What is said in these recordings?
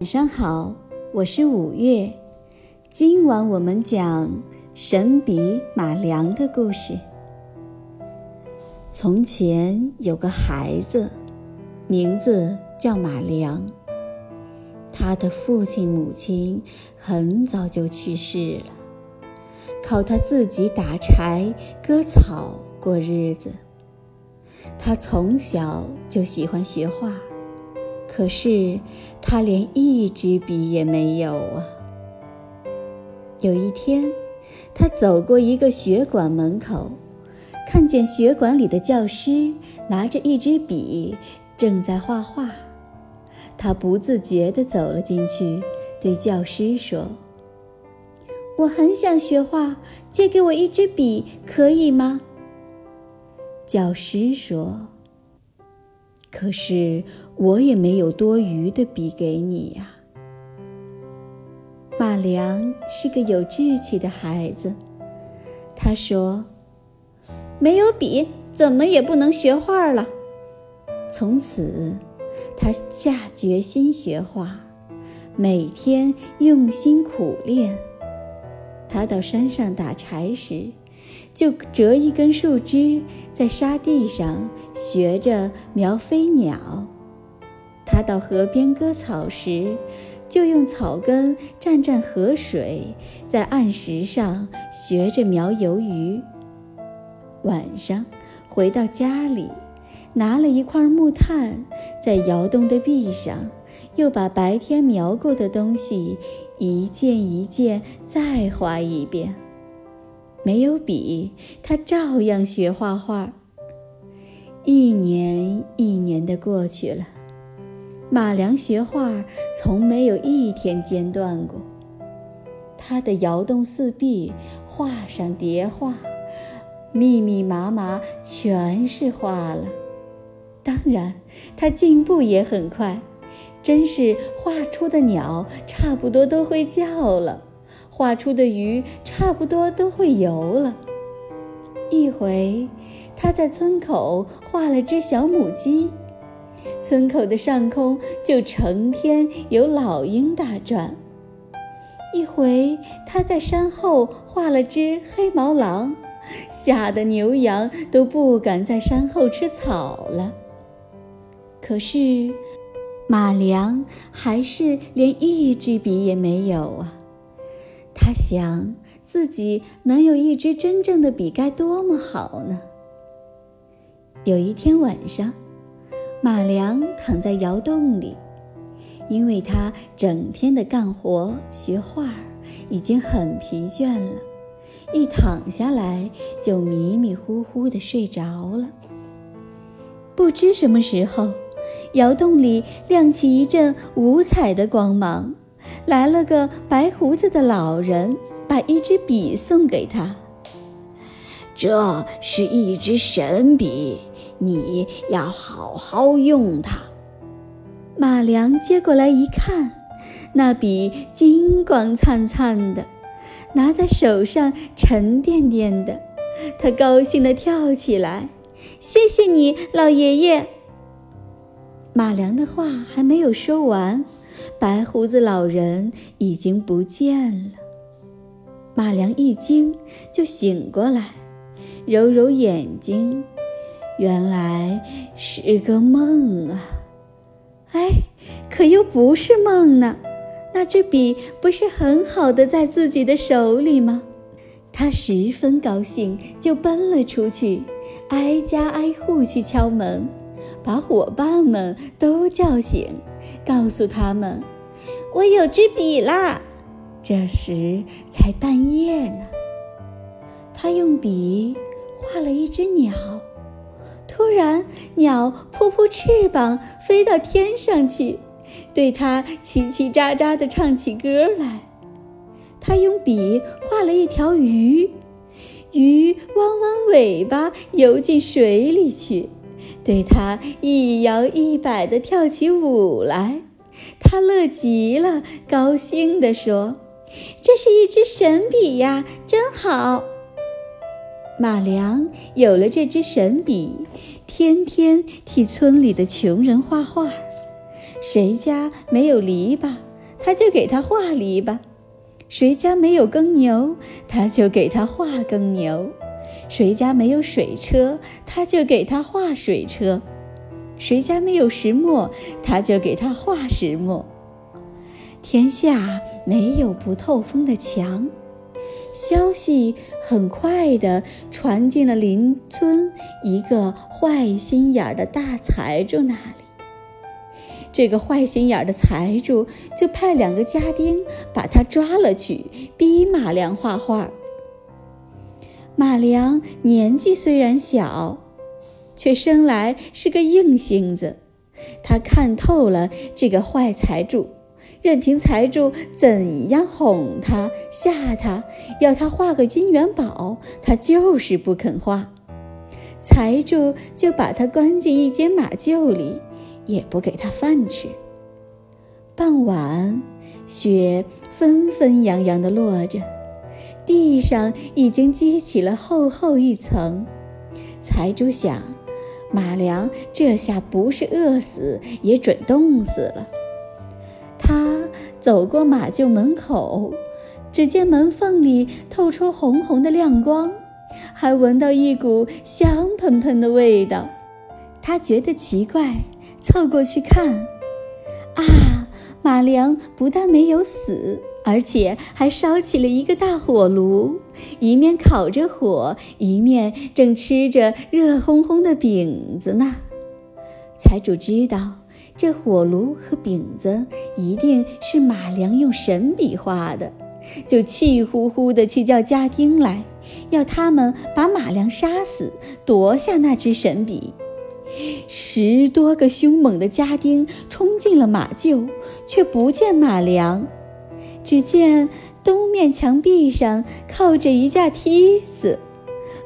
晚上好，我是五月。今晚我们讲神笔马良的故事。从前有个孩子，名字叫马良。他的父亲母亲很早就去世了，靠他自己打柴割草过日子。他从小就喜欢学画。可是他连一支笔也没有啊！有一天，他走过一个学馆门口，看见学馆里的教师拿着一支笔，正在画画。他不自觉地走了进去，对教师说：“我很想学画，借给我一支笔可以吗？”教师说。可是我也没有多余的笔给你呀。马良是个有志气的孩子，他说：“没有笔，怎么也不能学画了。”从此，他下决心学画，每天用心苦练。他到山上打柴时，就折一根树枝，在沙地上学着描飞鸟；他到河边割草时，就用草根蘸蘸河水，在岸石上学着描游鱼。晚上回到家里，拿了一块木炭，在窑洞的壁上，又把白天描过的东西一件一件再画一遍。没有笔，他照样学画画。一年一年的过去了，马良学画从没有一天间断过。他的窑洞四壁画上叠画，密密麻麻，全是画了。当然，他进步也很快，真是画出的鸟差不多都会叫了。画出的鱼差不多都会游了。一回，他在村口画了只小母鸡，村口的上空就成天有老鹰打转。一回，他在山后画了只黑毛狼，吓得牛羊都不敢在山后吃草了。可是，马良还是连一支笔也没有啊。他想自己能有一支真正的笔该多么好呢？有一天晚上，马良躺在窑洞里，因为他整天的干活学画，已经很疲倦了，一躺下来就迷迷糊糊的睡着了。不知什么时候，窑洞里亮起一阵五彩的光芒。来了个白胡子的老人，把一支笔送给他。这是一支神笔，你要好好用它。马良接过来一看，那笔金光灿灿的，拿在手上沉甸甸的。他高兴地跳起来：“谢谢你，老爷爷！”马良的话还没有说完。白胡子老人已经不见了。马良一惊，就醒过来，揉揉眼睛，原来是个梦啊！哎，可又不是梦呢，那支笔不是很好的在自己的手里吗？他十分高兴，就奔了出去，挨家挨户去敲门，把伙伴们都叫醒。告诉他们，我有支笔啦！这时才半夜呢。他用笔画了一只鸟，突然鸟扑扑翅膀飞到天上去，对他叽叽喳喳地唱起歌来。他用笔画了一条鱼，鱼弯弯尾巴游进水里去。对他一摇一摆地跳起舞来，他乐极了，高兴地说：“这是一支神笔呀，真好！”马良有了这支神笔，天天替村里的穷人画画。谁家没有篱笆，他就给他画篱笆；谁家没有耕牛，他就给他画耕牛；谁家没有水车，他就给他画水车；谁家没有石磨，他就给他画石磨。天下没有不透风的墙。消息很快地传进了邻村一个坏心眼儿的大财主那里。这个坏心眼儿的财主就派两个家丁把他抓了去，逼马良画画。马良年纪虽然小，却生来是个硬性子，他看透了这个坏财主。任凭财主怎样哄他、吓他，要他画个金元宝，他就是不肯画。财主就把他关进一间马厩里，也不给他饭吃。傍晚，雪纷纷扬扬地落着，地上已经积起了厚厚一层。财主想，马良这下不是饿死，也准冻死了。他走过马厩门口，只见门缝里透出红红的亮光，还闻到一股香喷喷的味道。他觉得奇怪，凑过去看，啊，马良不但没有死，而且还烧起了一个大火炉，一面烤着火，一面正吃着热烘烘的饼子呢。财主知道。这火炉和饼子一定是马良用神笔画的，就气呼呼地去叫家丁来，要他们把马良杀死，夺下那支神笔。十多个凶猛的家丁冲进了马厩，却不见马良，只见东面墙壁上靠着一架梯子，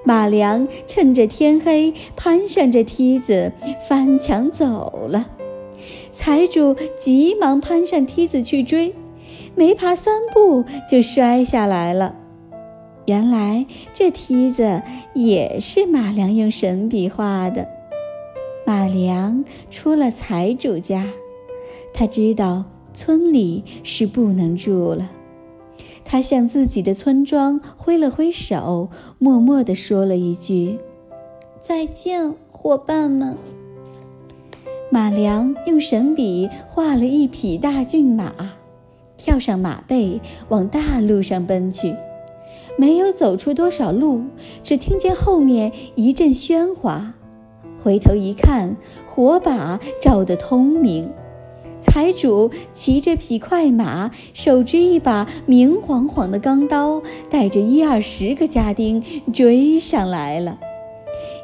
马良趁着天黑攀上这梯子翻墙走了。财主急忙攀上梯子去追，没爬三步就摔下来了。原来这梯子也是马良用神笔画的。马良出了财主家，他知道村里是不能住了。他向自己的村庄挥了挥手，默默地说了一句：“再见，伙伴们。”马良用神笔画了一匹大骏马，跳上马背，往大路上奔去。没有走出多少路，只听见后面一阵喧哗。回头一看，火把照得通明。财主骑着匹快马，手执一把明晃晃的钢刀，带着一二十个家丁追上来了。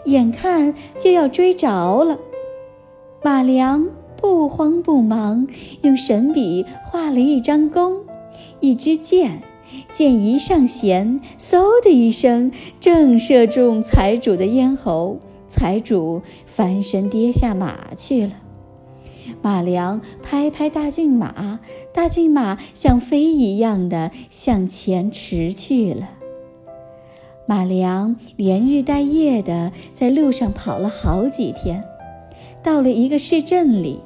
眼看就要追着了。马良不慌不忙，用神笔画了一张弓，一支箭，箭一上弦，嗖的一声，正射中财主的咽喉。财主翻身跌下马去了。马良拍拍大骏马，大骏马像飞一样的向前驰去了。马良连日带夜的在路上跑了好几天。到了一个市镇里，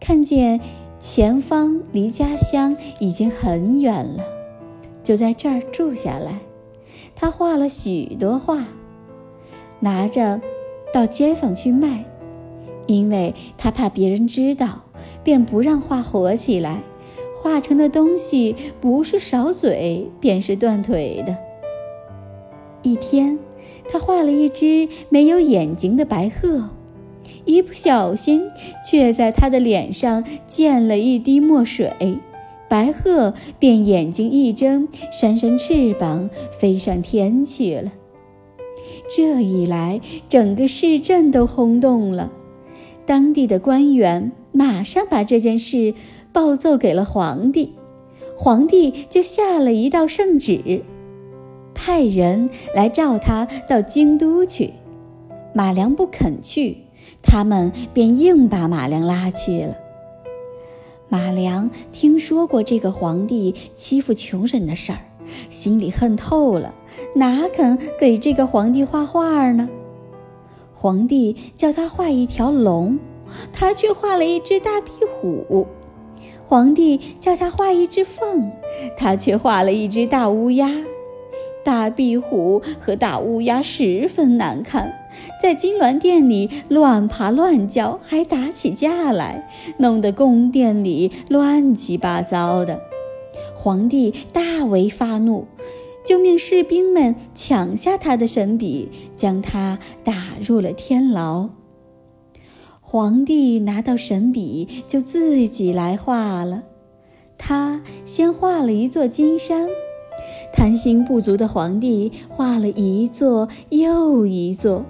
看见前方离家乡已经很远了，就在这儿住下来。他画了许多画，拿着到街坊去卖，因为他怕别人知道，便不让画活起来。画成的东西不是少嘴，便是断腿的。一天，他画了一只没有眼睛的白鹤。一不小心，却在他的脸上溅了一滴墨水，白鹤便眼睛一睁，扇扇翅膀飞上天去了。这一来，整个市镇都轰动了，当地的官员马上把这件事报奏给了皇帝，皇帝就下了一道圣旨，派人来召他到京都去。马良不肯去。他们便硬把马良拉去了。马良听说过这个皇帝欺负穷人的事儿，心里恨透了，哪肯给这个皇帝画画呢？皇帝叫他画一条龙，他却画了一只大壁虎。皇帝叫他画一只凤，他却画了一只大乌鸦。大壁虎和大乌鸦十分难看，在金銮殿里乱爬乱叫，还打起架来，弄得宫殿里乱七八糟的。皇帝大为发怒，就命士兵们抢下他的神笔，将他打入了天牢。皇帝拿到神笔，就自己来画了。他先画了一座金山。贪心不足的皇帝画了一座又一座，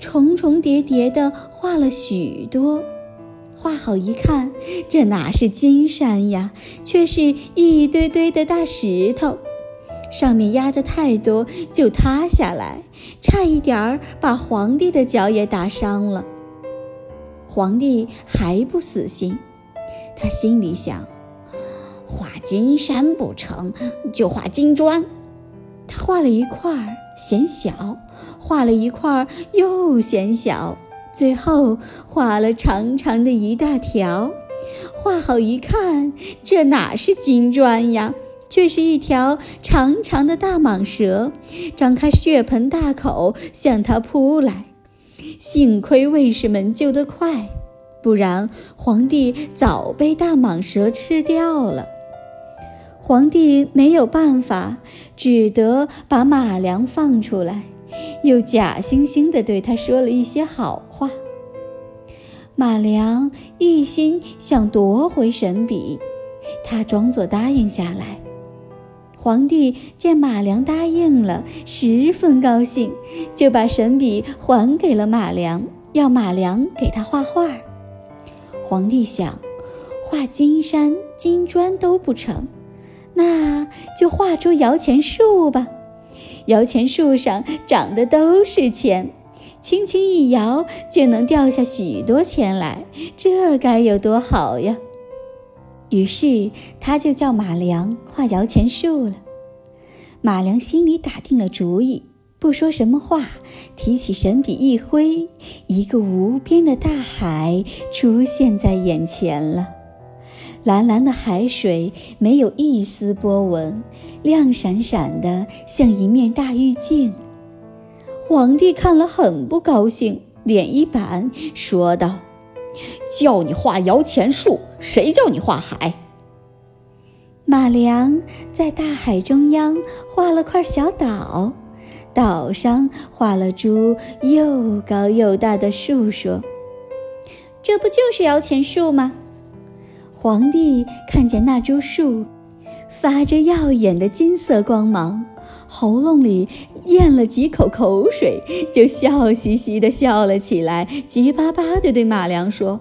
重重叠叠的画了许多。画好一看，这哪是金山呀，却是一堆堆的大石头，上面压得太多就塌下来，差一点儿把皇帝的脚也打伤了。皇帝还不死心，他心里想。画金山不成就画金砖。他画了一块儿嫌小，画了一块儿又嫌小，最后画了长长的一大条。画好一看，这哪是金砖呀，却是一条长长的大蟒蛇，张开血盆大口向他扑来。幸亏卫士们救得快，不然皇帝早被大蟒蛇吃掉了。皇帝没有办法，只得把马良放出来，又假惺惺地对他说了一些好话。马良一心想夺回神笔，他装作答应下来。皇帝见马良答应了，十分高兴，就把神笔还给了马良，要马良给他画画。皇帝想，画金山金砖都不成。那就画出摇钱树吧，摇钱树上长的都是钱，轻轻一摇就能掉下许多钱来，这该有多好呀！于是他就叫马良画摇钱树了。马良心里打定了主意，不说什么话，提起神笔一挥，一个无边的大海出现在眼前了。蓝蓝的海水没有一丝波纹，亮闪闪的，像一面大玉镜。皇帝看了很不高兴，脸一板，说道：“叫你画摇钱树，谁叫你画海？”马良在大海中央画了块小岛，岛上画了株又高又大的树，说：“这不就是摇钱树吗？”皇帝看见那株树发着耀眼的金色光芒，喉咙里咽了几口口水，就笑嘻嘻地笑了起来，急巴巴地对马良说：“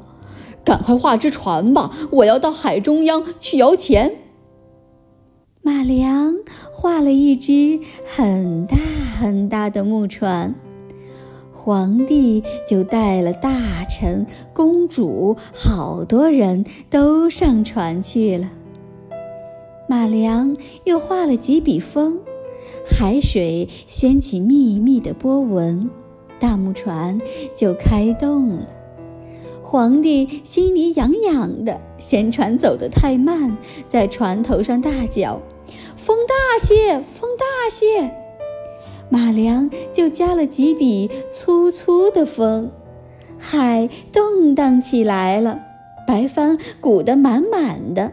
赶快画只船吧，我要到海中央去摇钱。”马良画了一只很大很大的木船。皇帝就带了大臣、公主，好多人都上船去了。马良又画了几笔风，海水掀起密密的波纹，大木船就开动了。皇帝心里痒痒的，嫌船走得太慢，在船头上大叫：“风大些，风大些！”马良就加了几笔粗粗的风，海动荡起来了，白帆鼓得满满的，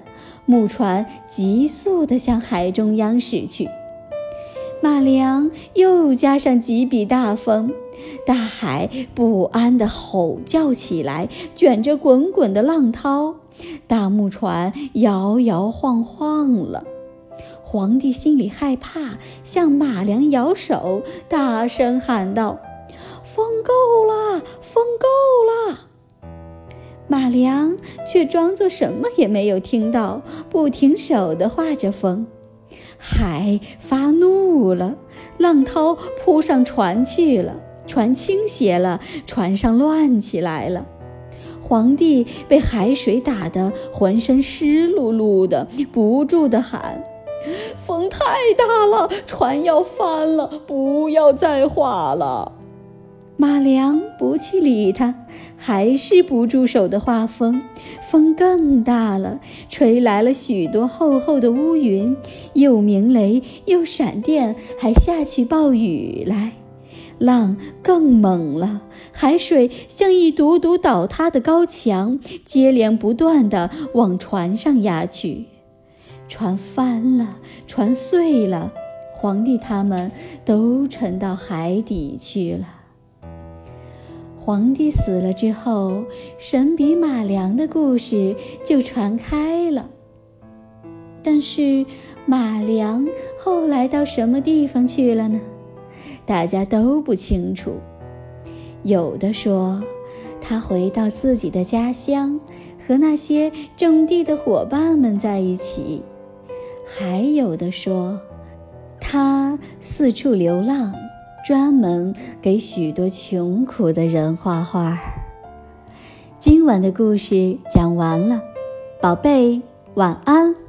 木船急速地向海中央驶去。马良又加上几笔大风，大海不安地吼叫起来，卷着滚滚的浪涛，大木船摇摇晃晃了。皇帝心里害怕，向马良摇手，大声喊道：“风够了，风够了！”马良却装作什么也没有听到，不停手地画着风。海发怒了，浪涛扑上船去了，船倾斜了，船上乱起来了。皇帝被海水打得浑身湿漉漉的，不住地喊。风太大了，船要翻了！不要再画了。马良不去理他，还是不住手的画风。风更大了，吹来了许多厚厚的乌云，又鸣雷又闪电，还下起暴雨来。浪更猛了，海水像一堵堵倒塌的高墙，接连不断地往船上压去。船翻了，船碎了，皇帝他们都沉到海底去了。皇帝死了之后，神笔马良的故事就传开了。但是马良后来到什么地方去了呢？大家都不清楚。有的说他回到自己的家乡，和那些种地的伙伴们在一起；还有的说他四处流浪。专门给许多穷苦的人画画。今晚的故事讲完了，宝贝，晚安。